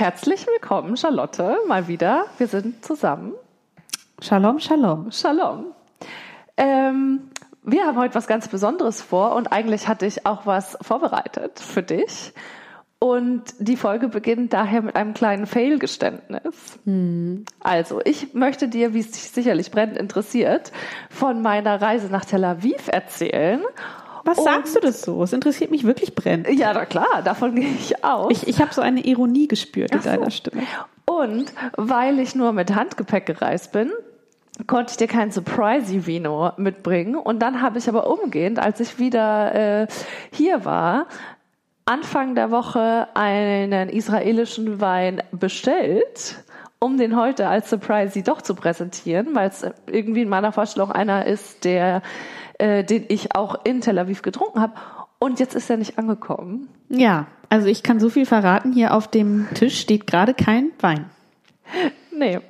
Herzlich willkommen, Charlotte, mal wieder. Wir sind zusammen. Shalom, Shalom. Shalom. Ähm, wir haben heute was ganz Besonderes vor und eigentlich hatte ich auch was vorbereitet für dich. Und die Folge beginnt daher mit einem kleinen Fail-Geständnis. Hm. Also, ich möchte dir, wie es dich sicherlich brennend interessiert, von meiner Reise nach Tel Aviv erzählen. Was und, sagst du das so? Es interessiert mich wirklich brennend. Ja, na klar, davon gehe ich aus. Ich, ich habe so eine Ironie gespürt in so. deiner Stimme. Und weil ich nur mit Handgepäck gereist bin, konnte ich dir kein Surprise-Vino mitbringen. Und dann habe ich aber umgehend, als ich wieder äh, hier war, Anfang der Woche einen israelischen Wein bestellt, um den heute als Surprise doch zu präsentieren, weil es irgendwie in meiner Vorstellung einer ist, der, äh, den ich auch in Tel Aviv getrunken habe. Und jetzt ist er nicht angekommen. Ja, also ich kann so viel verraten. Hier auf dem Tisch steht gerade kein Wein. Nee.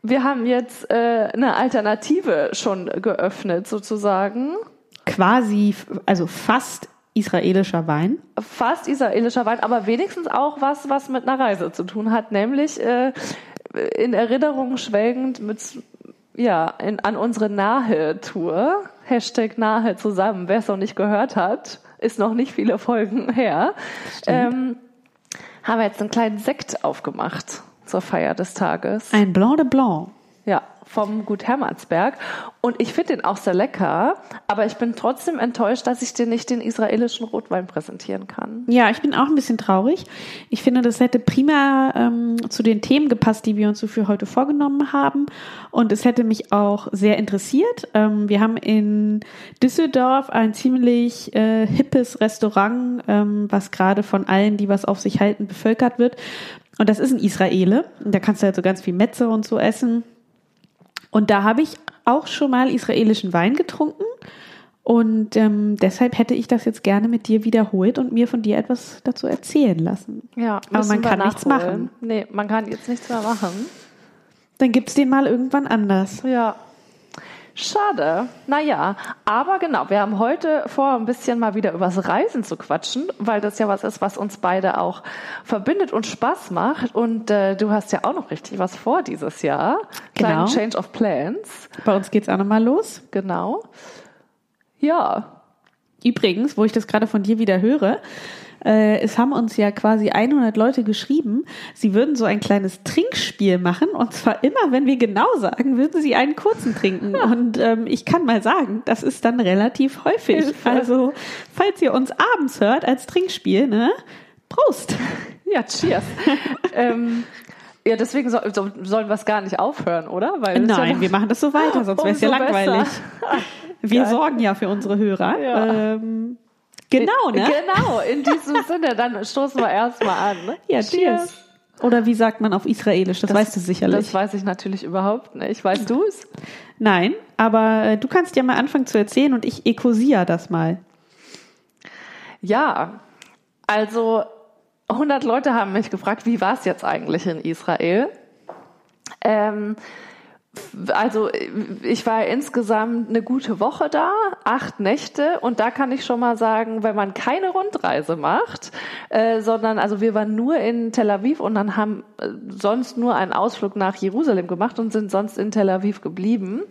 Wir haben jetzt äh, eine Alternative schon geöffnet, sozusagen. Quasi, also fast israelischer Wein? Fast israelischer Wein, aber wenigstens auch was, was mit einer Reise zu tun hat, nämlich äh, in Erinnerung schwelgend mit, ja, in, an unsere Nahe-Tour. Hashtag Nahe zusammen. Wer es noch nicht gehört hat, ist noch nicht viele Folgen her. Ähm, haben wir jetzt einen kleinen Sekt aufgemacht zur Feier des Tages. Ein Blanc de Blanc. Vom Gut Hermannsberg. Und ich finde den auch sehr lecker, aber ich bin trotzdem enttäuscht, dass ich dir nicht den israelischen Rotwein präsentieren kann. Ja, ich bin auch ein bisschen traurig. Ich finde, das hätte prima ähm, zu den Themen gepasst, die wir uns so für heute vorgenommen haben. Und es hätte mich auch sehr interessiert. Ähm, wir haben in Düsseldorf ein ziemlich äh, hippes Restaurant, ähm, was gerade von allen, die was auf sich halten, bevölkert wird. Und das ist ein Israele. Da kannst du halt so ganz viel Metze und so essen. Und da habe ich auch schon mal israelischen Wein getrunken. Und ähm, deshalb hätte ich das jetzt gerne mit dir wiederholt und mir von dir etwas dazu erzählen lassen. Ja, aber man kann nichts machen. Nee, man kann jetzt nichts mehr machen. Dann gibt's den mal irgendwann anders. Ja. Schade. Naja, aber genau, wir haben heute vor, ein bisschen mal wieder übers Reisen zu quatschen, weil das ja was ist, was uns beide auch verbindet und Spaß macht. Und äh, du hast ja auch noch richtig was vor dieses Jahr. Kleinen genau. Change of Plans. Bei uns geht's auch nochmal los. Genau. Ja. Übrigens, wo ich das gerade von dir wieder höre, äh, es haben uns ja quasi 100 Leute geschrieben, sie würden so ein kleines Trinkspiel machen und zwar immer, wenn wir genau sagen, würden sie einen kurzen trinken. Und ähm, ich kann mal sagen, das ist dann relativ häufig. Hilfe. Also, falls ihr uns abends hört als Trinkspiel, ne? Prost! Ja, cheers. ähm, ja, deswegen so, so, sollen wir es gar nicht aufhören, oder? Weil Nein, ja wir machen das so weiter, sonst wäre es ja langweilig. wir sorgen ja für unsere Hörer. Ja. Ähm, Genau, ne? Genau, in diesem Sinne, dann stoßen wir erstmal an. Ne? Ja, cheers. cheers. Oder wie sagt man auf Israelisch? Das, das, weißt du sicherlich. Das weiß ich natürlich überhaupt nicht. Weißt du es? Nein, aber äh, du kannst ja mal anfangen zu erzählen und ich ekosia das mal. Ja, also 100 Leute haben mich gefragt, wie war es jetzt eigentlich in Israel? Ähm, also ich war insgesamt eine gute Woche da, acht Nächte und da kann ich schon mal sagen, wenn man keine Rundreise macht, äh, sondern also wir waren nur in Tel Aviv und dann haben äh, sonst nur einen Ausflug nach Jerusalem gemacht und sind sonst in Tel Aviv geblieben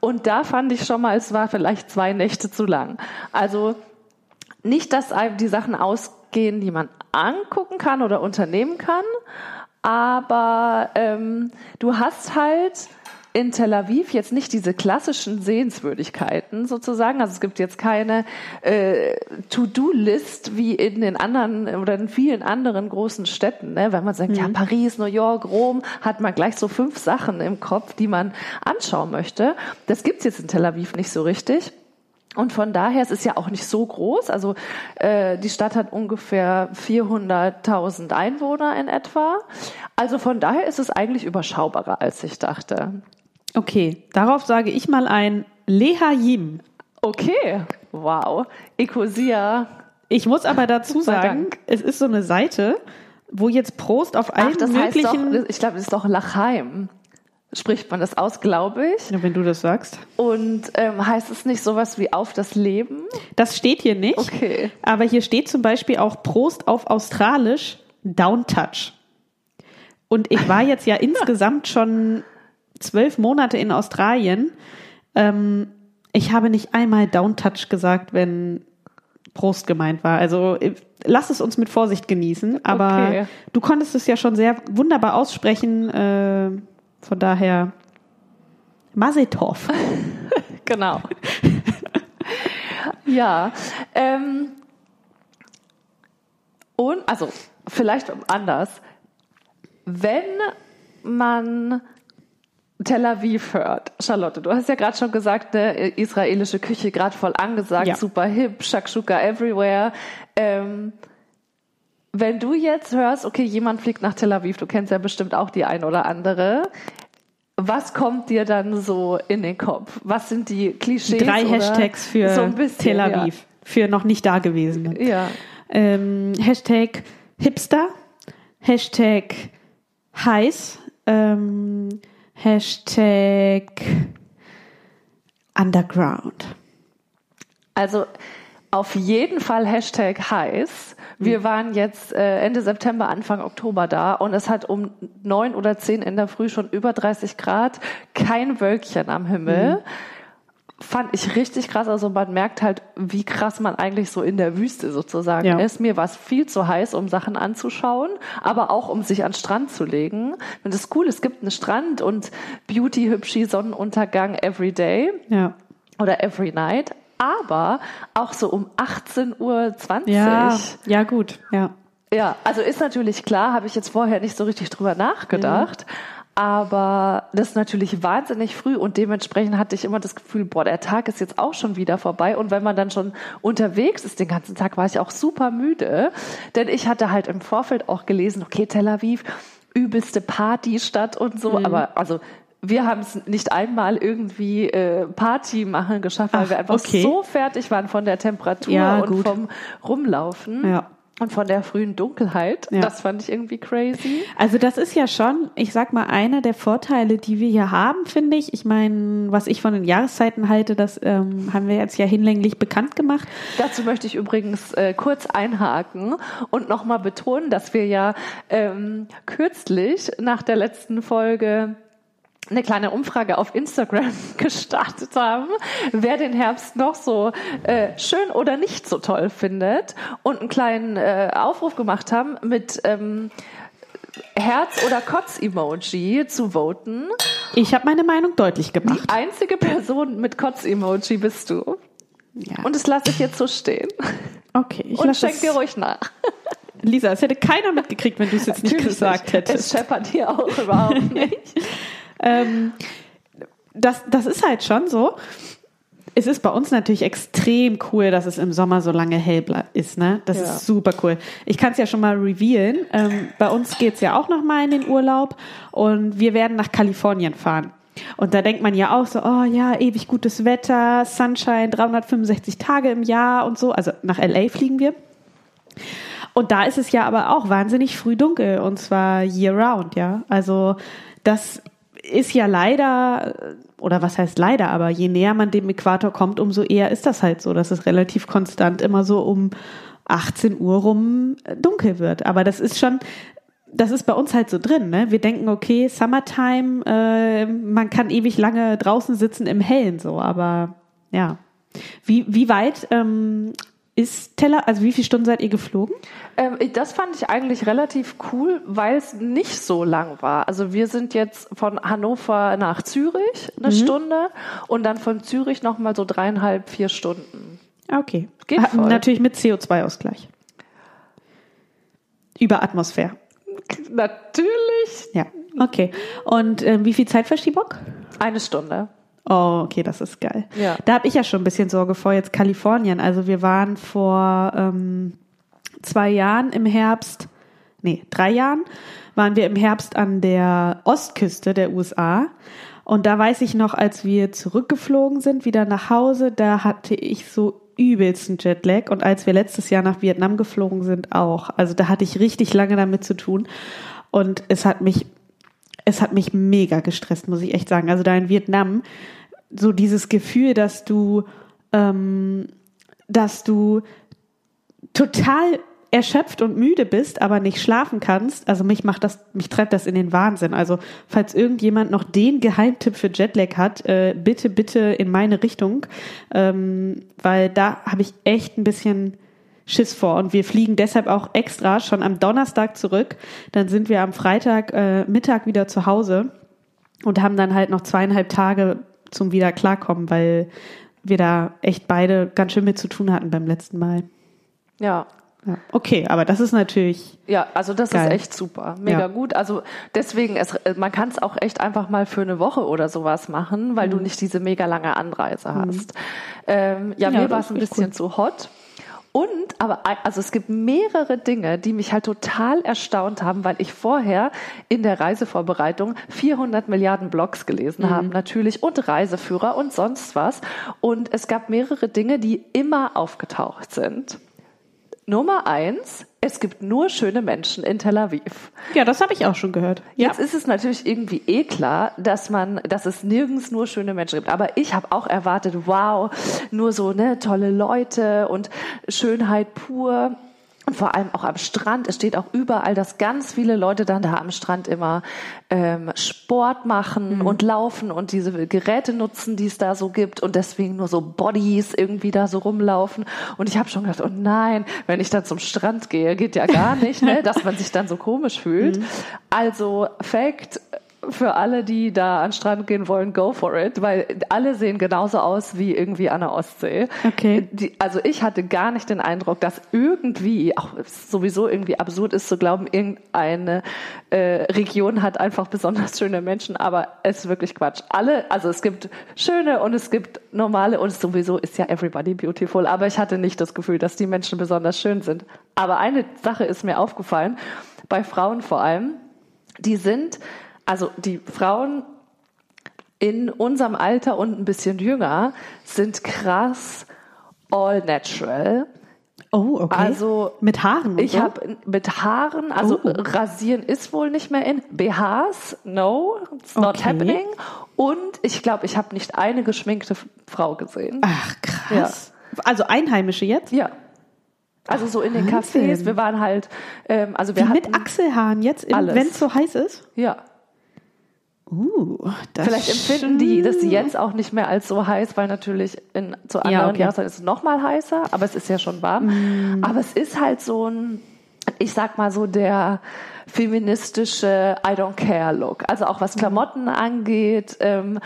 und da fand ich schon mal, es war vielleicht zwei Nächte zu lang. Also nicht, dass die Sachen ausgehen, die man angucken kann oder unternehmen kann, aber ähm, du hast halt in Tel Aviv jetzt nicht diese klassischen Sehenswürdigkeiten sozusagen. Also es gibt jetzt keine äh, To-Do-List wie in den anderen oder in vielen anderen großen Städten. Ne? Wenn man sagt, mhm. ja, Paris, New York, Rom, hat man gleich so fünf Sachen im Kopf, die man anschauen möchte. Das gibt's jetzt in Tel Aviv nicht so richtig. Und von daher, es ist ja auch nicht so groß. Also äh, die Stadt hat ungefähr 400.000 Einwohner in etwa. Also von daher ist es eigentlich überschaubarer, als ich dachte. Okay, darauf sage ich mal ein Lehayim. Okay, wow. Ecosia. Ich muss aber dazu sagen, es ist so eine Seite, wo jetzt Prost auf allen Ach, das möglichen... Heißt doch, ich glaube, das ist doch Lachheim. Spricht man das aus, glaube ich. Ja, wenn du das sagst. Und ähm, heißt es nicht sowas wie auf das Leben? Das steht hier nicht. Okay. Aber hier steht zum Beispiel auch Prost auf Australisch Downtouch. und ich war jetzt ja insgesamt schon zwölf Monate in Australien. Ähm, ich habe nicht einmal Downtouch gesagt, wenn Prost gemeint war. Also äh, lass es uns mit Vorsicht genießen. Aber Okay. du konntest es ja schon sehr wunderbar aussprechen. Äh, von daher Masetov. Genau. ja. Ähm, und, also, vielleicht anders. Wenn man Tel Aviv hört, Charlotte, du hast ja gerade schon gesagt, ne, israelische Küche gerade voll angesagt, Ja. super hip, Shakshuka everywhere. Ähm, wenn du jetzt hörst, okay, jemand fliegt nach Tel Aviv, du kennst ja bestimmt auch die ein oder andere. Was kommt dir dann so in den Kopf? Was sind die Klischees? Drei Hashtags für so bisschen, Tel Aviv. Für noch nicht Dagewesene. Ja. ja. Ähm, Hashtag Hipster. Hashtag heiß. Ähm, Hashtag Underground. Also auf jeden Fall Hashtag heiß. Wir waren jetzt äh, Ende September, Anfang Oktober da und es hat um neun oder zehn in der Früh schon über 30 Grad, kein Wölkchen am Himmel. Hm. Fand ich richtig krass. Also man merkt halt, wie krass man eigentlich so in der Wüste sozusagen Ja. ist. Mir war es viel zu heiß, um Sachen anzuschauen, aber auch um sich an den Strand zu legen. Und das ist cool, es gibt einen Strand und Beauty, hübschi, Sonnenuntergang every day Ja. oder every night, aber auch so um 18.20 Uhr. Ja, ja, gut. Ja. Ja, also ist natürlich klar, habe ich jetzt vorher nicht so richtig drüber nachgedacht. Aber das ist natürlich wahnsinnig früh und dementsprechend hatte ich immer das Gefühl, boah, der Tag ist jetzt auch schon wieder vorbei. Und wenn man dann schon unterwegs ist den ganzen Tag, war ich auch super müde. Denn ich hatte halt im Vorfeld auch gelesen, okay, Tel Aviv, übelste Partystadt und so. Aber also wir haben es nicht einmal irgendwie äh, Party machen geschafft, weil Ach, wir einfach okay. so fertig waren von der Temperatur Ja, und gut. vom Rumlaufen. Ja. Und von der frühen Dunkelheit. Ja. Das fand ich irgendwie crazy. Also das ist ja schon, ich sag mal, einer der Vorteile, die wir hier haben, finde ich. Ich meine, was ich von den Jahreszeiten halte, das ähm, haben wir jetzt ja hinlänglich bekannt gemacht. Dazu möchte ich übrigens äh, kurz einhaken und nochmal betonen, dass wir ja ähm, kürzlich nach der letzten Folge eine kleine Umfrage auf Instagram gestartet haben, wer den Herbst noch so äh, schön oder nicht so toll findet und einen kleinen äh, Aufruf gemacht haben mit ähm, Herz- oder Kotz-Emoji zu voten. Ich habe meine Meinung deutlich gemacht. Die einzige Person mit Kotz-Emoji bist du. Ja. Und das lasse ich jetzt so stehen. Okay, ich Und schenk dir ruhig nach. Lisa, es hätte keiner mitgekriegt, wenn du es jetzt nicht Natürlich gesagt nicht. hättest. Es scheppert hier auch überhaupt nicht. Ähm, das, das ist halt schon so. Es ist bei uns natürlich extrem cool, dass es im Sommer so lange hell ist. Ne? Das Ja. ist super cool. Ich kann es ja schon mal revealen. Ähm, bei uns geht's ja auch noch mal in den Urlaub und wir werden nach Kalifornien fahren. Und da denkt man ja auch so, oh ja, ewig gutes Wetter, Sunshine, 365 Tage im Jahr und so. Also nach LA fliegen wir. Und da ist es ja aber auch wahnsinnig früh dunkel und zwar year round, ja. Also das ist ja leider, oder was heißt leider, aber je näher man dem Äquator kommt, umso eher ist das halt so, dass es relativ konstant immer so um 18 Uhr rum äh, dunkel wird. Aber das ist schon, das ist bei uns halt so drin, ne? Wir denken, okay, Summertime, äh, man kann ewig lange draußen sitzen im Hellen so, aber ja. Wie, wie weit ähm, ist Teller, also wie viele Stunden seid ihr geflogen? Ähm, das fand ich eigentlich relativ cool, weil es nicht so lang war. Also wir sind jetzt von Hannover nach Zürich eine Stunde und dann von Zürich nochmal so dreieinhalb, vier Stunden. Okay. Geht voll. Natürlich mit CO2-Ausgleich. Über Atmosphäre. Natürlich Ja. Okay. Und ähm, wie viel Zeitverschiebung? eine Stunde. Oh, okay, das ist geil. Ja. Da habe ich ja schon ein bisschen Sorge vor jetzt Kalifornien. Also wir waren vor ähm, zwei Jahren im Herbst, nee, drei Jahren, waren wir im Herbst an der Ostküste der USA. Und da weiß ich noch, als wir zurückgeflogen sind, wieder nach Hause, da hatte ich so übelsten Jetlag. Und als wir letztes Jahr nach Vietnam geflogen sind, auch. Also da hatte ich richtig lange damit zu tun. Und es hat mich es hat mich mega gestresst, muss ich echt sagen. Also da in Vietnam, so dieses Gefühl, dass du, ähm, dass du total erschöpft und müde bist, aber nicht schlafen kannst, also mich macht das, mich treibt das in den Wahnsinn. Also falls irgendjemand noch den Geheimtipp für Jetlag hat, äh, bitte, bitte in meine Richtung, ähm, weil da habe ich echt ein bisschen Schiss vor und wir fliegen deshalb auch extra schon am Donnerstag zurück. Dann sind wir am Freitag äh, Mittag wieder zu Hause und haben dann halt noch zweieinhalb Tage zum wieder klarkommen, weil wir da echt beide ganz schön mit zu tun hatten beim letzten Mal. Ja. Ja. Okay, aber das ist natürlich. Ja, also das Geil. ist echt super. Mega Ja. gut. Also deswegen, es, man kann es auch echt einfach mal für eine Woche oder sowas machen, weil Mhm. du nicht diese mega lange Anreise hast. Ähm, ja, Ja, mir war es ein bisschen cool. zu hot. Und, aber, also es gibt mehrere Dinge, die mich halt total erstaunt haben, weil ich vorher in der Reisevorbereitung 400 Milliarden Blogs gelesen Mhm. habe, natürlich, und Reiseführer und sonst was. Und es gab mehrere Dinge, die immer aufgetaucht sind. Nummer eins, es gibt nur schöne Menschen in Tel Aviv. Ja, das habe ich auch schon gehört. Ja. Jetzt ist es natürlich irgendwie eh klar, dass man, dass es nirgends nur schöne Menschen gibt. Aber ich habe auch erwartet, wow, nur so ne tolle Leute und Schönheit pur. Und vor allem auch am Strand. Es steht auch überall, dass ganz viele Leute dann da am Strand immer ähm, Sport machen und laufen und diese Geräte nutzen, die es da so gibt und deswegen nur so Bodies irgendwie da so rumlaufen. Und ich habe schon gedacht, oh nein, wenn ich dann zum Strand gehe, geht ja gar nicht, ne, dass man sich dann so komisch fühlt. Also Fact für alle, die da an den Strand gehen wollen, go for it, weil alle sehen genauso aus wie irgendwie an der Ostsee. Okay. Die, also ich hatte gar nicht den Eindruck, dass irgendwie, auch sowieso irgendwie absurd ist zu glauben, irgendeine äh, Region hat einfach besonders schöne Menschen, aber es ist wirklich Quatsch. Alle, also es gibt schöne und es gibt normale und sowieso ist ja everybody beautiful, aber ich hatte nicht das Gefühl, dass die Menschen besonders schön sind. Aber eine Sache ist mir aufgefallen, bei Frauen vor allem, die sind, also die Frauen in unserem Alter und ein bisschen jünger sind krass all natural. Oh, okay. Also mit Haaren. Ich so? habe mit Haaren, also Oh. rasieren ist wohl nicht mehr in. BHs, no, it's not Okay. happening. Und ich glaube, ich habe nicht eine geschminkte Frau gesehen. Ach, krass. Also Einheimische jetzt? Ja. Also so in den Wahnsinn. Cafés, wir waren halt, ähm, also Wie wir mit hatten, Achselhaaren jetzt, wenn es so heiß ist? ja. Uh, das Vielleicht empfinden die das jetzt auch nicht mehr als so heiß, weil natürlich in, zu anderen Ja, okay. Jahreszeiten ist es noch mal heißer, aber es ist ja schon warm. Mm. Aber es ist halt so ein, ich sag mal so der feministische I don't care Look. Also auch was Klamotten angeht, ähm,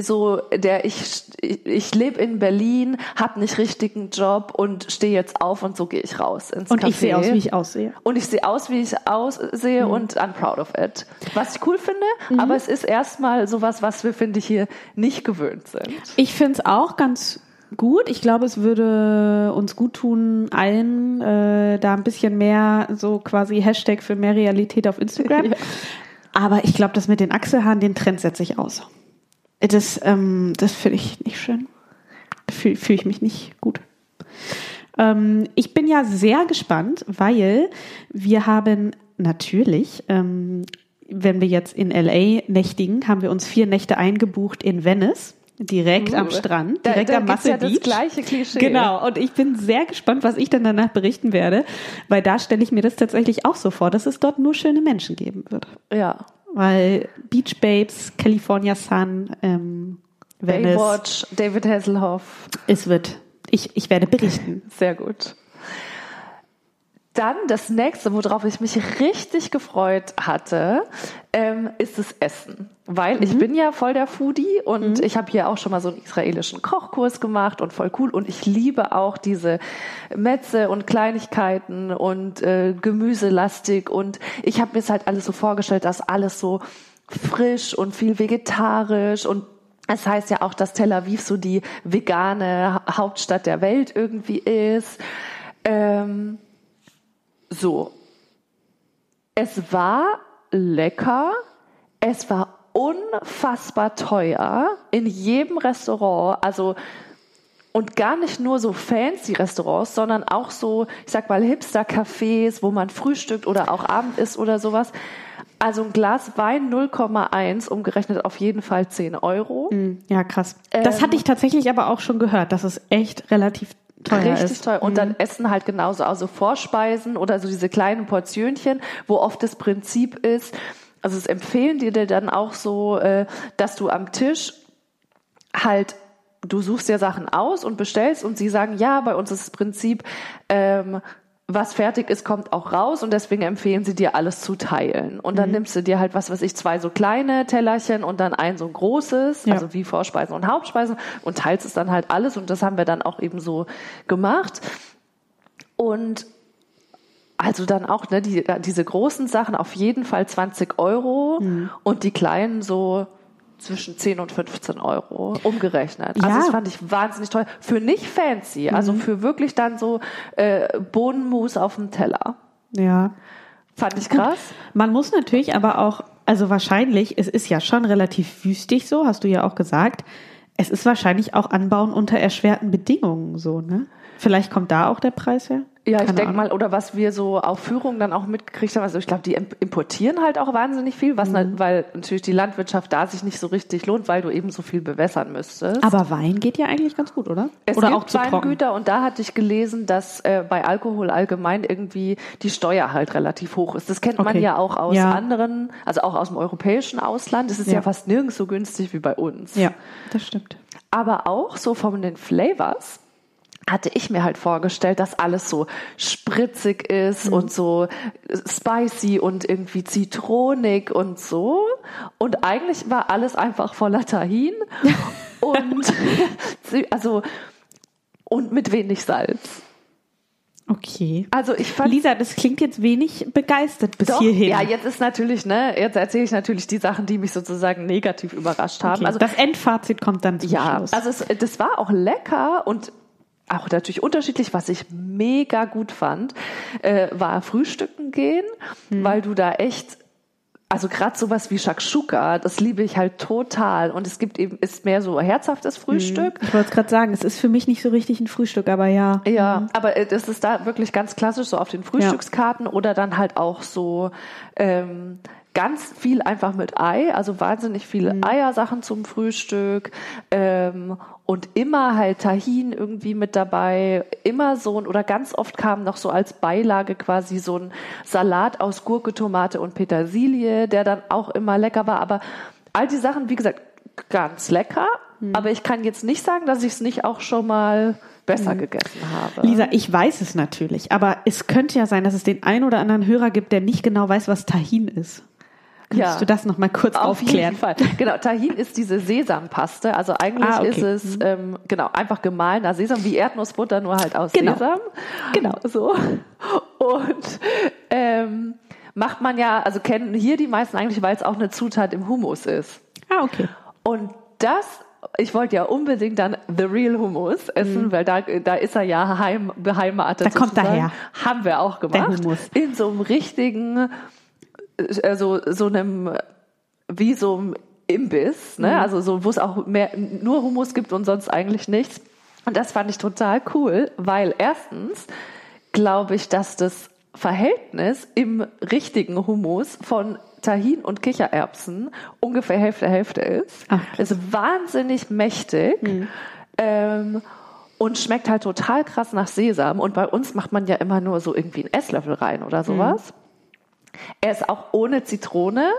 so der ich ich lebe in Berlin, habe nicht richtigen Job und stehe jetzt auf und so gehe ich raus ins Und Café. ich sehe aus, wie ich aussehe. Und ich sehe aus, wie ich aussehe und I'm proud of it. Was ich cool finde, aber es ist erstmal sowas, was wir, finde ich, hier nicht gewöhnt sind. Ich finde es auch ganz gut. Ich glaube, es würde uns gut tun, allen äh, da ein bisschen mehr so quasi Hashtag für mehr Realität auf Instagram. Ja. Aber ich glaube, das mit den Achselhaaren, den Trend setze ich aus. Das, ähm, das finde ich nicht schön. Fühle fühl ich mich nicht gut. Ähm, ich bin ja sehr gespannt, weil wir haben natürlich, ähm, wenn wir jetzt in LA nächtigen, haben wir uns vier Nächte eingebucht in Venice. Direkt am. Strand, Da- direkt da am gibt's Muscle ja das Beach. gleiche Klischee. Genau, und ich bin sehr gespannt, was ich dann danach berichten werde, weil da stelle ich mir das tatsächlich auch so vor, dass es dort nur schöne Menschen geben wird. Ja. Weil Beach Babes, California Sun, ähm, Venice, Baywatch, David Hasselhoff, es wird, ich, ich werde berichten. sehr gut. Dann das nächste, worauf ich mich richtig gefreut hatte, ähm, ist das Essen. Weil ich bin ja voll der Foodie und ich habe hier auch schon mal so einen israelischen Kochkurs gemacht und voll cool. Und ich liebe auch diese Metze und Kleinigkeiten und äh, Gemüselastig. Und ich habe mir es halt alles so vorgestellt, dass alles so frisch und viel vegetarisch und es heißt ja auch, dass Tel Aviv so die vegane Ha- Hauptstadt der Welt irgendwie ist. Ähm, so. Es war lecker. Es war unfassbar teuer in jedem Restaurant. Also, und gar nicht nur so fancy Restaurants, sondern auch so, ich sag mal, Hipster-Cafés, wo man frühstückt oder auch Abend isst oder sowas. Also ein Glas Wein 0,1, umgerechnet auf jeden Fall 10 Euro. Ja, krass. Das Ähm, hatte ich tatsächlich aber auch schon gehört, dass es echt relativ teuer richtig ist. teuer. Und dann Essen halt genauso, also Vorspeisen oder so diese kleinen Portionchen, wo oft das Prinzip ist, also es empfehlen dir dann auch so, äh, dass du am Tisch halt du suchst dir Sachen aus und bestellst und sie sagen, ja, bei uns ist das Prinzip, ähm, was fertig ist, kommt auch raus und deswegen empfehlen sie dir alles zu teilen. Und Mhm. dann nimmst du dir halt, was weiß ich, zwei so kleine Tellerchen und dann ein so großes, Ja. also wie Vorspeisen und Hauptspeisen und teilst es dann halt alles und das haben wir dann auch eben so gemacht. Und also dann auch, ne, die, diese großen Sachen auf jeden Fall 20 Euro Mhm. und die kleinen so zwischen 10 und 15 Euro umgerechnet. Also Ja. das fand ich wahnsinnig toll. Für nicht fancy, also Mhm. für wirklich dann so äh, Bohnenmus auf dem Teller. Ja. Fand ich krass. Man muss natürlich aber auch, also wahrscheinlich, es ist ja schon relativ wüstig so, hast du ja auch gesagt. Es ist wahrscheinlich auch Anbauen unter erschwerten Bedingungen so, ne? Vielleicht kommt da auch der Preis her? Ja, ich denke mal, oder was wir so auf Führung dann auch mitgekriegt haben, also ich glaube, die imp- importieren halt auch wahnsinnig viel, was Mhm. na- weil natürlich die Landwirtschaft da sich nicht so richtig lohnt, weil du eben so viel bewässern müsstest. Aber Wein geht ja eigentlich ganz gut, oder? Es oder gibt auch zu trocken. Weingüter und da hatte ich gelesen, dass äh, bei Alkohol allgemein irgendwie die Steuer halt relativ hoch ist. Das kennt man Okay. ja auch aus Ja. anderen, also auch aus dem europäischen Ausland. Es ist ja. Ja. fast nirgends so günstig wie bei uns. Ja, das stimmt. Aber auch so von den Flavors hatte ich mir halt vorgestellt, dass alles so spritzig ist Mhm. und so spicy und irgendwie zitronig und so. Und eigentlich war alles einfach voller Tahin und also und mit wenig Salz. Okay. Also ich fand Lisa, das klingt jetzt wenig begeistert bis Doch, hierhin. ja, jetzt ist natürlich, ne, jetzt erzähle ich natürlich die Sachen, die mich sozusagen negativ überrascht haben. okay. Also das Endfazit kommt dann zum Ja, Schluss. also es, das war auch lecker und auch natürlich unterschiedlich. Was ich mega gut fand, äh, war Frühstücken gehen, Hm. weil du da echt also gerade sowas wie Shakshuka, das liebe ich halt total. Und es gibt eben, ist mehr so herzhaftes Frühstück. ich wollte es gerade sagen, es ist für mich nicht so richtig ein Frühstück, aber ja. Ja, aber äh, das ist da wirklich ganz klassisch so auf den Frühstückskarten oder dann halt auch so ähm, ganz viel einfach mit Ei, also wahnsinnig viele Eiersachen zum Frühstück ähm, und immer halt Tahin irgendwie mit dabei, immer so ein oder ganz oft kam noch so als Beilage quasi so ein Salat aus Gurke, Tomate und Petersilie, der dann auch immer lecker war, aber all die Sachen, wie gesagt, ganz lecker, aber ich kann jetzt nicht sagen, dass ich es nicht auch schon mal besser gegessen habe. Lisa, ich weiß es natürlich, aber es könnte ja sein, dass es den einen oder anderen Hörer gibt, der nicht genau weiß, was Tahin ist. Könntest Ja. du das noch mal kurz Auf aufklären? jeden Fall. Genau, Tahin ist diese Sesampaste. Also eigentlich Ah, okay. ist es ähm, genau einfach gemahlener Sesam, wie Erdnussbutter, nur halt aus Genau. Sesam. Genau. So. Und ähm, macht man ja, also kennen hier die meisten eigentlich, weil es auch eine Zutat im Hummus ist. Ah, okay. Und das, ich wollte ja unbedingt dann The Real Hummus essen, weil da, da ist er ja heim, beheimatet. Mhm. Da kommt er sozusagen. her. Haben wir auch gemacht. Hummus. In so einem richtigen, äh, so, so einem, wie so einem Imbiss, Mhm. ne? Also so, wo es auch mehr, nur Hummus gibt und sonst eigentlich nichts. Und das fand ich total cool, weil erstens glaube ich, dass das Verhältnis im richtigen Hummus von Tahin und Kichererbsen ungefähr Hälfte Hälfte ist. Ach, ist wahnsinnig mächtig. Ähm, und schmeckt halt total krass nach Sesam. Und bei uns macht man ja immer nur so irgendwie einen Esslöffel rein oder sowas. Er ist auch ohne Zitrone,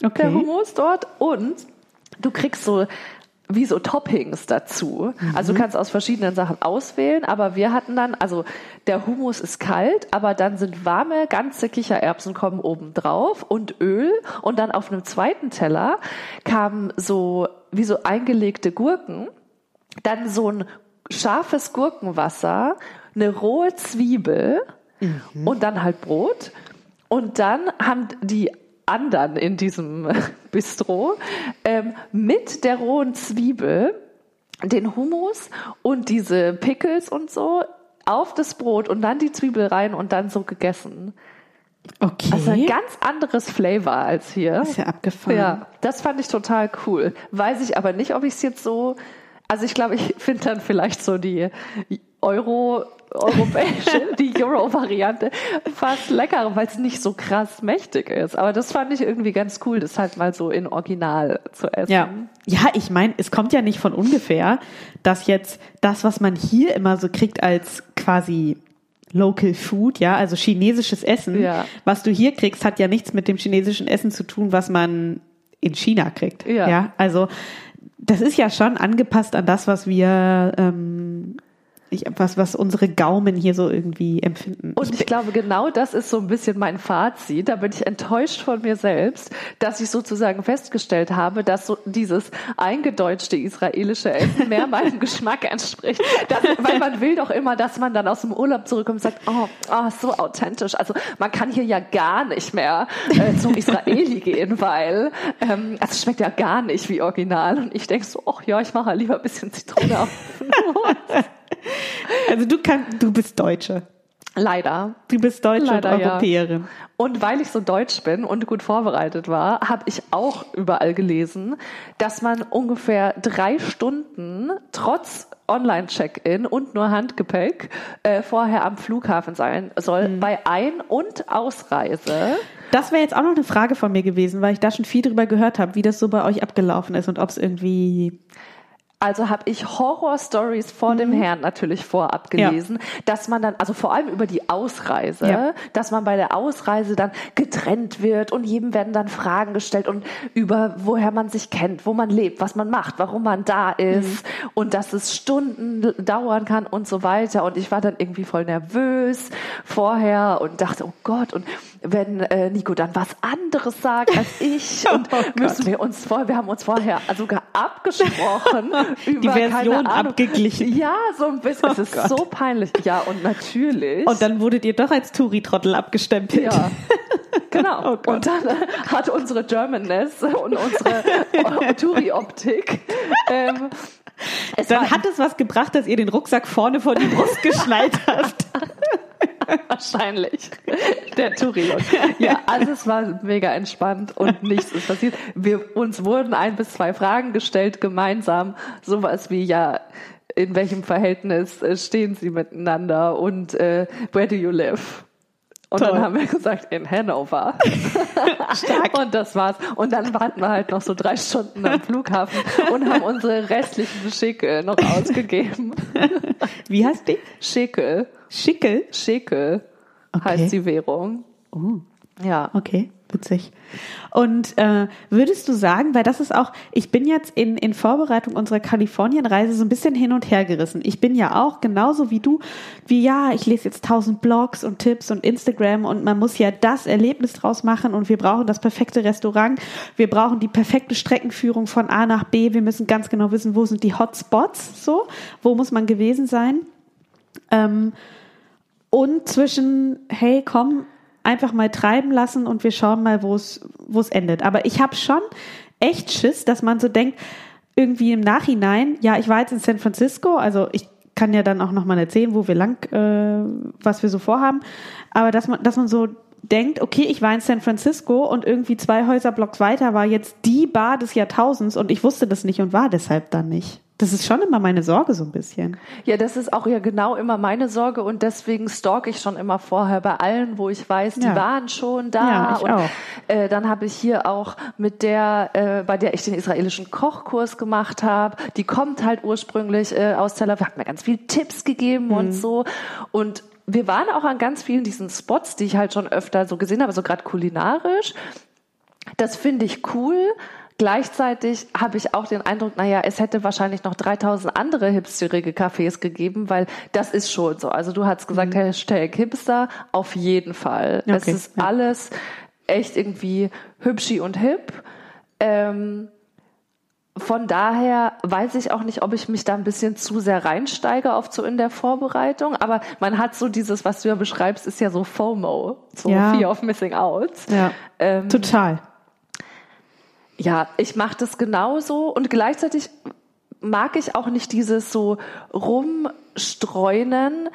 der Okay. Hummus dort. Und du kriegst so wie so Toppings dazu. Also Mhm. du kannst aus verschiedenen Sachen auswählen, aber wir hatten dann, also der Hummus ist kalt, aber dann sind warme, ganze Kichererbsen kommen oben drauf und Öl und dann auf einem zweiten Teller kamen so wie so eingelegte Gurken, dann so ein scharfes Gurkenwasser, eine rohe Zwiebel und dann halt Brot. Und dann haben die anderen in diesem Bistro ähm, mit der rohen Zwiebel den Hummus und diese Pickles und so auf das Brot und dann die Zwiebel rein und dann so gegessen. Okay. Also ein ganz anderes Flavor als hier. ist ja abgefahren. Ja, das fand ich total cool. Weiß ich aber nicht, ob ich es jetzt so. Also ich glaube, ich finde dann vielleicht so die Euro europäische, die Euro-Variante, fast leckerer, weil es nicht so krass mächtig ist. Aber das fand ich irgendwie ganz cool, das halt mal so in Original zu essen. Ja, ja ich meine, es kommt ja nicht von ungefähr, dass jetzt das, was man hier immer so kriegt als quasi Local Food, ja, also chinesisches Essen, Ja. was du hier kriegst, hat ja nichts mit dem chinesischen Essen zu tun, was man in China kriegt. Ja. ja also das ist ja schon angepasst an das, was wir, ähm, ich, was, was unsere Gaumen hier so irgendwie empfinden. Und ich glaube, genau das ist so ein bisschen mein Fazit. Da bin ich enttäuscht von mir selbst, dass ich sozusagen festgestellt habe, dass so dieses eingedeutschte israelische Essen mehr meinem Geschmack entspricht. Das, weil man will doch immer, dass man dann aus dem Urlaub zurückkommt und sagt, oh, oh so authentisch. Also man kann hier ja gar nicht mehr äh, zum Israeli gehen, weil ähm, also es schmeckt ja gar nicht wie original. Und ich denke so, ach ja, ich mache lieber ein bisschen Zitrone auf. also du kannst, du bist Deutsche. Leider. Du bist Deutsche Leider, und ja. Europäerin. Und weil ich so deutsch bin und gut vorbereitet war, habe ich auch überall gelesen, dass man ungefähr drei Stunden trotz Online-Check-in und nur Handgepäck äh, vorher am Flughafen sein soll bei Ein- und Ausreise. Das wäre jetzt auch noch eine Frage von mir gewesen, weil ich da schon viel drüber gehört habe, wie das so bei euch abgelaufen ist und ob es irgendwie Also habe ich Horror-Stories vor dem Herrn natürlich vorab Ja. gelesen, dass man dann, also vor allem über die Ausreise, Ja. dass man bei der Ausreise dann getrennt wird und jedem werden dann Fragen gestellt und über woher man sich kennt, wo man lebt, was man macht, warum man da ist und dass es Stunden dauern kann und so weiter. Und ich war dann irgendwie voll nervös vorher und dachte, oh Gott, und wenn äh, Nico dann was anderes sagt als ich und Oh müssen wir uns vor, wir haben uns vorher sogar abgesprochen über Version keine Ahnung. abgeglichen. Ja, so ein bisschen. es Oh ist Gott. so peinlich. Ja, und natürlich. Und dann wurdet ihr doch als Touri-Trottel abgestempelt. ja. Genau. Oh und dann äh, hat unsere Germanness und unsere Touri-Optik ähm, es Dann hat es was gebracht, dass ihr den Rucksack vorne vor die Brust geschnallt habt. wahrscheinlich der touri Ja, also es war mega entspannt und nichts ist passiert. Wir, uns wurden ein bis zwei Fragen gestellt, gemeinsam. Sowas wie, ja, in welchem Verhältnis äh, stehen sie miteinander und äh, where do you live? Und Toll. dann haben wir gesagt, in Hannover. Stark. Und das war's. Und dann warten wir halt noch so drei Stunden am Flughafen und haben unsere restlichen Schickel noch ausgegeben. Wie heißt die? Schickel. Schickel. Schickel Okay. heißt die Währung. Oh, Ja. okay, witzig. Und äh, würdest du sagen, weil das ist auch, ich bin jetzt in, in Vorbereitung unserer Kalifornienreise so ein bisschen hin und her gerissen. Ich bin ja auch genauso wie du, wie ja, ich lese jetzt tausend Blogs und Tipps und Instagram und man muss ja das Erlebnis draus machen und wir brauchen das perfekte Restaurant, wir brauchen die perfekte Streckenführung von A nach B, wir müssen ganz genau wissen, wo sind die Hotspots, so, wo muss man gewesen sein. Ähm, und zwischen, hey, komm, einfach mal treiben lassen und wir schauen mal, wo es endet. Aber ich habe schon echt Schiss, dass man so denkt, irgendwie im Nachhinein, ja, ich war jetzt in San Francisco, also ich kann ja dann auch nochmal erzählen, wo wir lang, äh, was wir so vorhaben, aber dass man, dass man so denkt, okay, ich war in San Francisco und irgendwie zwei Häuserblocks weiter war jetzt die Bar des Jahrtausends und ich wusste das nicht und war deshalb dann nicht. Das ist schon immer meine Sorge so ein bisschen. Ja, das ist auch ja genau immer meine Sorge und deswegen stalk ich schon immer vorher bei allen, wo ich weiß, die Ja. waren schon da. Ja, ich und auch. Äh, dann habe ich hier auch mit der, äh, bei der ich den israelischen Kochkurs gemacht habe, die kommt halt ursprünglich äh, aus Tel Aviv, hat mir ganz viel Tipps gegeben Mhm. und so. Und wir waren auch an ganz vielen diesen Spots, die ich halt schon öfter so gesehen habe, so gerade kulinarisch. Das finde ich cool. Gleichzeitig habe ich auch den Eindruck, naja, es hätte wahrscheinlich noch 3000 andere hipsterige Cafés gegeben, weil das ist schon so. Also du hast gesagt, Hashtag Hipster, auf jeden Fall. es Okay, ist ja. alles echt irgendwie hübschi und hip. Ähm, von daher weiß ich auch nicht, ob ich mich da ein bisschen zu sehr reinsteige auf so in der Vorbereitung. Aber man hat so dieses, was du ja beschreibst, ist ja so FOMO, so Ja. Fear of Missing Out. Ja. Ähm, Total. Ja, ich mache das genauso und gleichzeitig mag ich auch nicht dieses so rumstreunen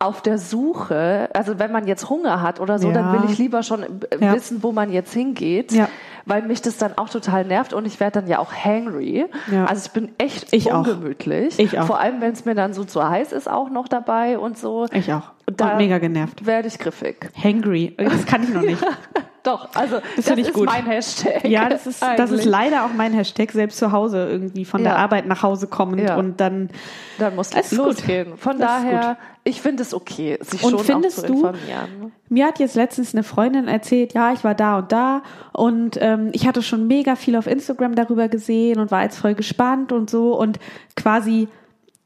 auf der Suche. Also wenn man jetzt Hunger hat oder so, Ja. dann will ich lieber schon äh, Ja. wissen, wo man jetzt hingeht. Ja. weil mich das dann auch total nervt und ich werde dann ja auch hangry. Ja. Also ich bin echt Ich auch. ungemütlich. Ich auch. Vor allem, wenn es mir dann so zu heiß ist, auch noch dabei und so. Ich auch. Und und mega genervt. Werde ich griffig. Hangry. Das kann ich noch nicht. Doch, also das, ich ist gut. mein Hashtag. Ja, das ist, das ist leider auch mein Hashtag, selbst zu Hause irgendwie von der Ja. Arbeit nach Hause kommend Ja. und dann. Dann muss Das es ist gut. losgehen. Von Das daher, ich finde es okay, sich Und schon findest auch zu du- informieren. Mir hat jetzt letztens eine Freundin erzählt, ja, ich war da und da und ähm, ich hatte schon mega viel auf Instagram darüber gesehen und war jetzt voll gespannt und so und quasi,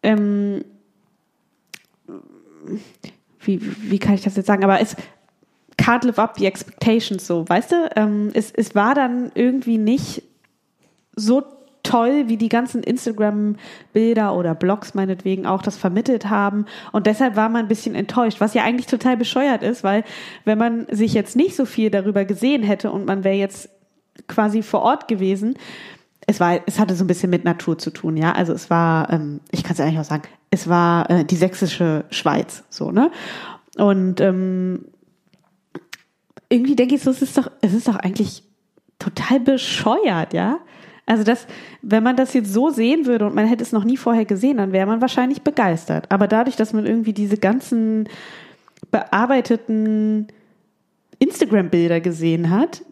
ähm, wie, wie kann ich das jetzt sagen, aber es can't live up the expectations so, weißt du? Ähm, es, es war dann irgendwie nicht so toll, wie die ganzen Instagram-Bilder oder Blogs meinetwegen auch das vermittelt haben. Und deshalb war man ein bisschen enttäuscht, was ja eigentlich total bescheuert ist, weil wenn man sich jetzt nicht so viel darüber gesehen hätte und man wäre jetzt quasi vor Ort gewesen, es war, es hatte so ein bisschen mit Natur zu tun, ja. Also es war, ähm, ich kann es eigentlich auch sagen, es war äh, die sächsische Schweiz, so, ne? Und ähm, irgendwie denke ich so, es ist doch, es ist doch eigentlich total bescheuert, ja. Also das, wenn man das jetzt so sehen würde und man hätte es noch nie vorher gesehen, dann wäre man wahrscheinlich begeistert. Aber dadurch, dass man irgendwie diese ganzen bearbeiteten Instagram-Bilder gesehen hat,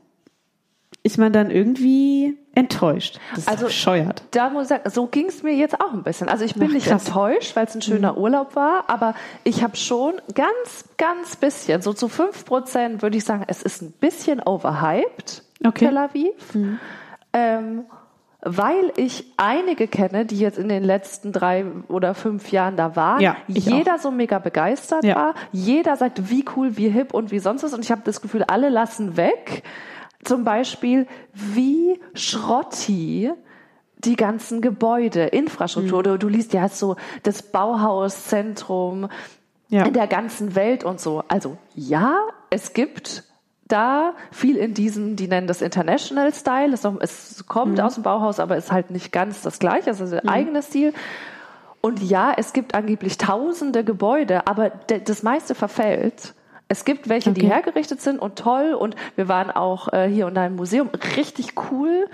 ist man dann irgendwie enttäuscht. Das ist Also- bescheuert. Da muss ich sagen, so ging es mir jetzt auch ein bisschen. Also ich bin Ach, nicht krass. enttäuscht, weil es ein schöner Urlaub war, aber ich habe schon ganz, ganz bisschen, so zu fünf Prozent würde ich sagen, es ist ein bisschen overhyped, Okay. Tel Aviv. Ähm, weil ich einige kenne, die jetzt in den letzten drei oder fünf Jahren da waren, Ja, jeder so mega begeistert Ja. war, jeder sagt, wie cool, wie hip und wie sonst was. Und ich habe das Gefühl, alle lassen weg. Zum Beispiel, wie schrotti die ganzen Gebäude, Infrastruktur. Mhm. Du, du liest ja so das Bauhauszentrum Ja. in der ganzen Welt und so. Also ja, es gibt da viel in diesem, die nennen das International Style. Es, es kommt Mhm. aus dem Bauhaus, aber ist halt nicht ganz das gleiche. Es ist ein eigener Stil. Und ja, es gibt angeblich tausende Gebäude, aber das meiste verfällt. Es gibt welche, die Okay. hergerichtet sind und toll. Und wir waren auch äh, hier und da im Museum. Richtig cool.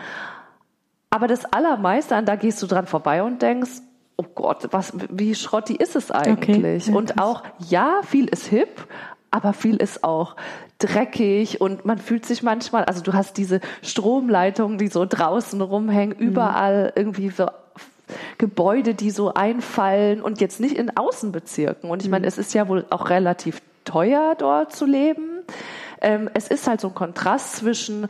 Aber das Allermeiste, an da gehst du dran vorbei und denkst, oh Gott, was, wie schrotti ist es eigentlich? Ja, und auch, ja, viel ist hip, aber viel ist auch dreckig und man fühlt sich manchmal, also du hast diese Stromleitungen, die so draußen rumhängen, Mhm. überall irgendwie so Gebäude, die so einfallen und jetzt nicht in Außenbezirken. Und ich Mhm. meine, es ist ja wohl auch relativ teuer, dort zu leben. Ähm, es ist halt so ein Kontrast zwischen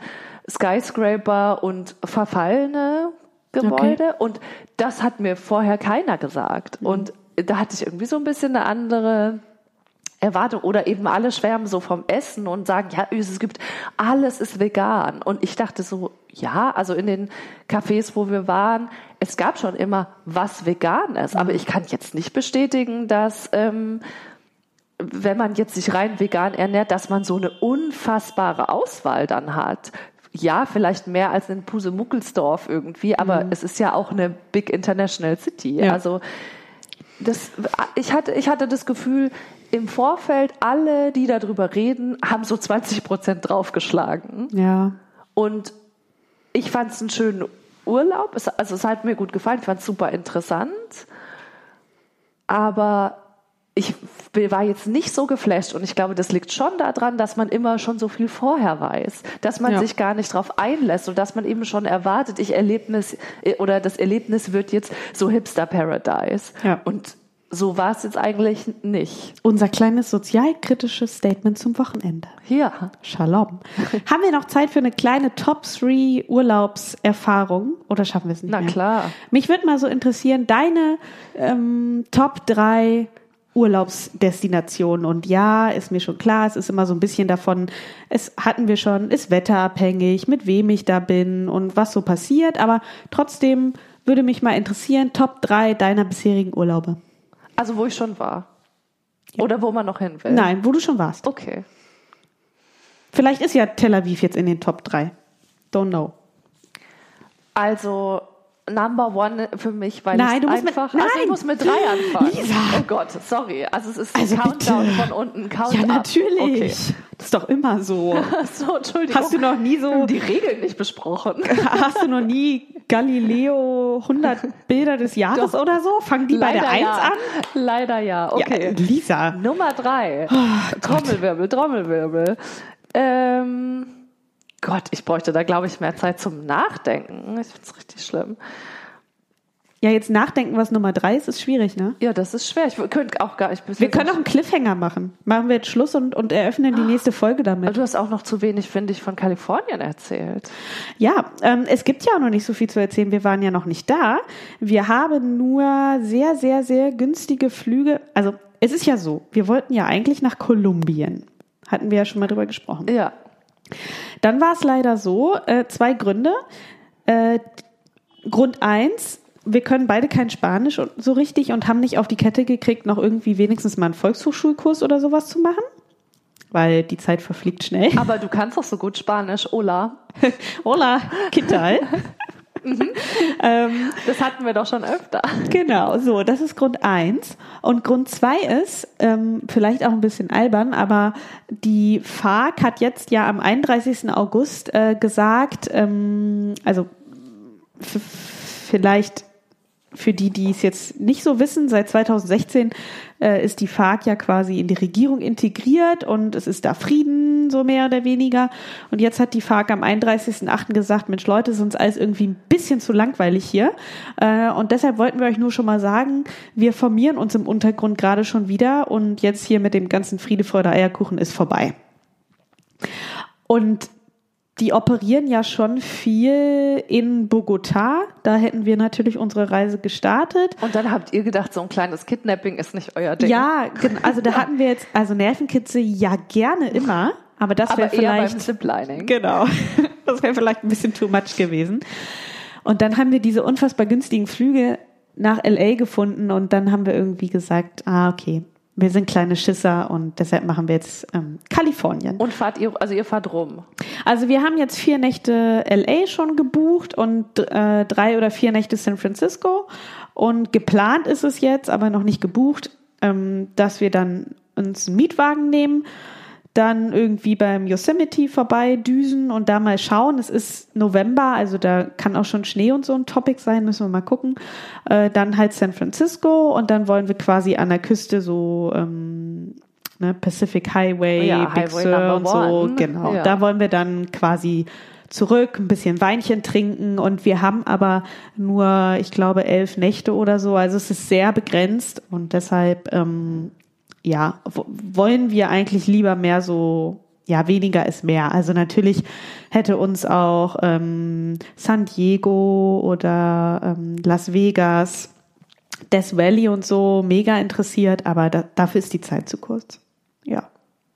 Skyscraper und verfallene Gebäude. Und das hat mir vorher keiner gesagt. Mhm. Und da hatte ich irgendwie so ein bisschen eine andere Erwartung. Oder eben alle schwärmen so vom Essen und sagen, ja, es gibt, alles ist vegan. Und ich dachte so, ja, also in den Cafés, wo wir waren, es gab schon immer was vegan ist. Aber ich kann jetzt nicht bestätigen, dass, ähm, wenn man jetzt sich rein vegan ernährt, dass man so eine unfassbare Auswahl dann hat. Ja, vielleicht mehr als in Pusemuckelsdorf irgendwie, aber es ist ja auch eine Big International City. Ja. Also das, ich, hatte, ich hatte das Gefühl, im Vorfeld, alle, die darüber reden, haben so 20 Prozent draufgeschlagen. Ja. Und ich fand es einen schönen Urlaub. Es, also es hat mir gut gefallen. Ich fand es super interessant. Aber ich war jetzt nicht so geflasht und ich glaube, das liegt schon daran, dass man immer schon so viel vorher weiß, dass man Ja. sich gar nicht drauf einlässt und dass man eben schon erwartet, ich Erlebnis oder das Erlebnis wird jetzt so Hipster Paradise. Ja. Und so war es jetzt eigentlich nicht. Unser kleines sozialkritisches Statement zum Wochenende. Hier. Shalom. Haben wir noch Zeit für eine kleine Top 3 Urlaubserfahrung oder schaffen wir es nicht Na mehr? klar. Mich würde mal so interessieren, deine ähm, Top 3 Urlaubsdestinationen. Und ja, ist mir schon klar, es ist immer so ein bisschen davon, es hatten wir schon, ist wetterabhängig, mit wem ich da bin und was so passiert. Aber trotzdem würde mich mal interessieren, Top 3 deiner bisherigen Urlaube. Also wo ich schon war. Oder wo man noch hin will. Nein, wo du schon warst. Okay. Vielleicht ist ja Tel Aviv jetzt in den Top 3. Don't know. Also Number One für mich, weil Nein, du musst mit- einfach. nein! Also ich muss mit drei anfangen. Lisa! Oh Gott, sorry. Also es ist ein Also Countdown bitte. von unten, Count Ja, natürlich. Okay. Das ist doch immer so. So, Entschuldigung. Hast du noch nie so, die Regeln nicht besprochen? hast du noch nie Galileo 100 Bilder des Jahres Doch. oder so? Fangen die bei der 1 ja. an? Leider ja. Okay. Ja, Lisa. Nummer drei. Oh, Trommelwirbel, Trommelwirbel. Ähm, Gott, ich bräuchte da, glaube ich, mehr Zeit zum Nachdenken. Ich finde es richtig schlimm. Ja, jetzt nachdenken, was Nummer 3 ist, ist schwierig, ne? Ja, das ist schwer. Ich könnte auch gar nicht. Wir können auch einen Cliffhanger machen. Machen wir jetzt Schluss und, und eröffnen die nächste Folge Aber damit. du hast auch noch zu wenig, finde ich, von Kalifornien erzählt. Ja, ähm, es gibt ja auch noch nicht so viel zu erzählen. Wir waren ja noch nicht da. Wir haben nur sehr, sehr, sehr günstige Flüge. Also es ist ja so, wir wollten ja eigentlich nach Kolumbien. Hatten wir ja schon mal drüber gesprochen. Ja. Dann war es leider so, äh, zwei Gründe. Äh, Grund eins, wir können beide kein Spanisch und- so richtig und haben nicht auf die Kette gekriegt, noch irgendwie wenigstens mal einen Volkshochschulkurs oder sowas zu machen. Weil die Zeit verfliegt schnell. Aber du kannst doch so gut Spanisch, Ola. Hola, ¿qué tal? ähm, Das hatten wir doch schon öfter. Genau, so, das ist Grund eins. Und Grund zwei ist, ähm, vielleicht auch ein bisschen albern, aber die FARC hat jetzt ja am 31. August äh, gesagt, ähm, also vielleicht für die, die es jetzt nicht so wissen, seit 2016 äh, ist die FARC ja quasi in die Regierung integriert und es ist da Frieden, so mehr oder weniger. Und jetzt hat die FARC am 31.08. gesagt, Mensch Leute, ist uns alles irgendwie ein bisschen zu langweilig hier. Äh, und deshalb wollten wir euch nur schon mal sagen, wir formieren uns im Untergrund gerade schon wieder und jetzt hier mit dem ganzen Friede, Freude, Eierkuchen ist vorbei. Und die operieren ja schon viel in Bogotá. Da hätten wir natürlich unsere Reise gestartet. Und dann habt ihr gedacht, so ein kleines Kidnapping ist nicht euer Ding. Ja, also da hatten wir jetzt, also Nervenkitzel ja gerne immer, aber das wäre eher beim vielleicht, Ziplining. genau, das wäre vielleicht ein bisschen too much gewesen. Und dann haben wir diese unfassbar günstigen Flüge nach LA gefunden und dann haben wir irgendwie gesagt, ah, okay, wir sind kleine Schisser und deshalb machen wir jetzt ähm, Kalifornien. Und fahrt ihr, also ihr fahrt rum. Also wir haben jetzt vier Nächte LA schon gebucht und äh, drei oder vier Nächte San Francisco. Und geplant ist es jetzt, aber noch nicht gebucht, ähm, dass wir dann uns einen Mietwagen nehmen, dann irgendwie beim Yosemite vorbei düsen und da mal schauen. Es ist November, also da kann auch schon Schnee und so ein Topic sein, müssen wir mal gucken. Äh, dann halt San Francisco und dann wollen wir quasi an der Küste so ähm, ne, Pacific Highway, Ja, Big Highway Sur und so. Genau, Ja. da wollen wir dann quasi zurück, ein bisschen Weinchen trinken und wir haben aber nur, ich glaube, elf Nächte oder so. Also es ist sehr begrenzt und deshalb, ähm, ja, wollen wir eigentlich lieber mehr so, ja, weniger ist mehr. Also natürlich hätte uns auch ähm, San Diego oder ähm, Las Vegas, Death Valley und so mega interessiert, aber da, dafür ist die Zeit zu kurz. Ja.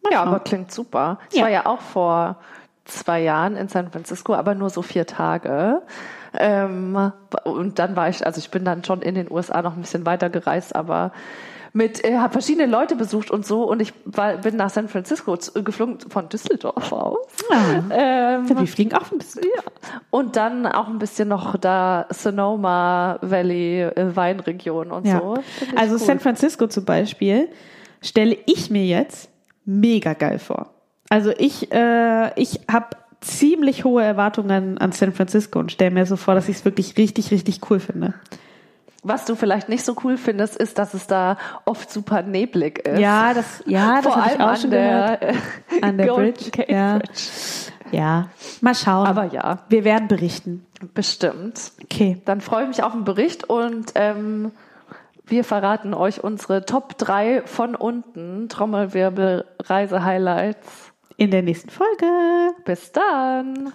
Mal Ja, schauen. aber klingt super. Ich Ja. war ja auch vor zwei Jahren in San Francisco, aber nur so vier Tage. Ähm, und dann war ich, also ich bin dann schon in den USA noch ein bisschen weiter gereist, aber mit, äh, habe verschiedene Leute besucht und so und ich war, bin nach San Francisco zu- geflogen von Düsseldorf aus. Ja. Ähm, Wir fliegen auch ein bisschen. ja. Und dann auch ein bisschen noch da Sonoma Valley äh, Weinregion und Ja. so. Also cool. San Francisco zum Beispiel stelle ich mir jetzt mega geil vor. Also ich, äh, ich habe ziemlich hohe Erwartungen an San Francisco und stelle mir so vor, dass ich es wirklich richtig, richtig cool finde. Was du vielleicht nicht so cool findest, ist, dass es da oft super neblig ist. Ja, das, ja, das Vor habe ich allem auch schon an gehört. der, äh, An der Golden Bridge, Gate ja. Bridge. Ja, mal schauen. Aber ja, wir werden berichten. bestimmt. Okay. Dann freue ich mich auf den Bericht und ähm, wir verraten euch unsere Top 3 von unten Trommelwirbel Reise-Highlights. In der nächsten Folge. Bis dann.